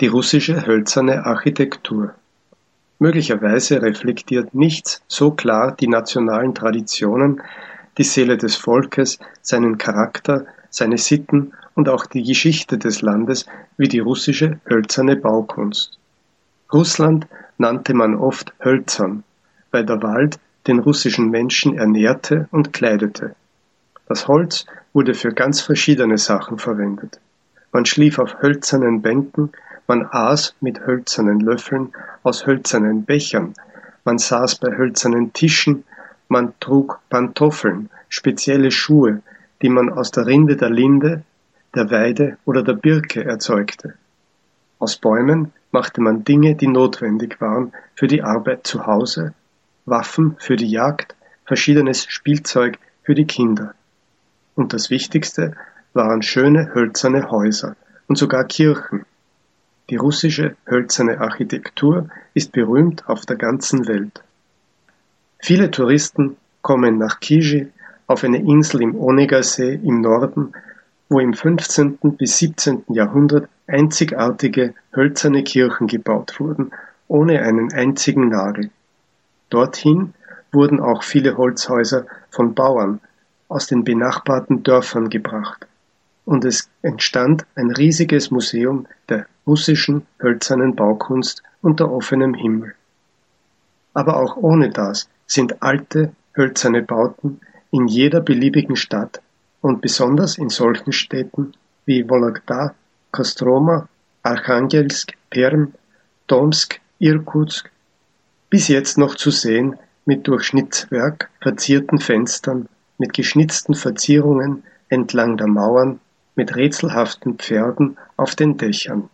die russische hölzerne Architektur. Möglicherweise reflektiert nichts so klar die nationalen Traditionen, die Seele des Volkes, seinen Charakter, seine Sitten und auch die Geschichte des Landes wie die russische hölzerne Baukunst. Russland nannte man oft hölzern, weil der Wald den russischen Menschen ernährte und kleidete. Das Holz wurde für ganz verschiedene Sachen verwendet. Man schlief auf hölzernen Bänken, man aß mit hölzernen Löffeln aus hölzernen Bechern, man saß bei hölzernen Tischen, man trug Pantoffeln, spezielle Schuhe, die man aus der Rinde der Linde, der Weide oder der Birke erzeugte. Aus Bäumen machte man Dinge, die notwendig waren für die Arbeit zu Hause, Waffen für die Jagd, verschiedenes Spielzeug für die Kinder. Und das Wichtigste waren schöne hölzerne Häuser und sogar Kirchen. Die russische hölzerne Architektur ist berühmt auf der ganzen Welt. Viele Touristen kommen nach Kiji auf eine Insel im Onegasee im Norden, wo im 15. bis 17. Jahrhundert einzigartige hölzerne Kirchen gebaut wurden, ohne einen einzigen Nagel. Dorthin wurden auch viele Holzhäuser von Bauern aus den benachbarten Dörfern gebracht, und es entstand ein riesiges Museum der russischen hölzernen Baukunst unter offenem Himmel. Aber auch ohne das sind alte hölzerne Bauten in jeder beliebigen Stadt und besonders in solchen Städten wie Vologda, Kostroma, Archangelsk, Perm, Tomsk, Irkutsk bis jetzt noch zu sehen mit durch Schnitzwerk verzierten Fenstern, mit geschnitzten Verzierungen entlang der Mauern, mit rätselhaften Pferden auf den Dächern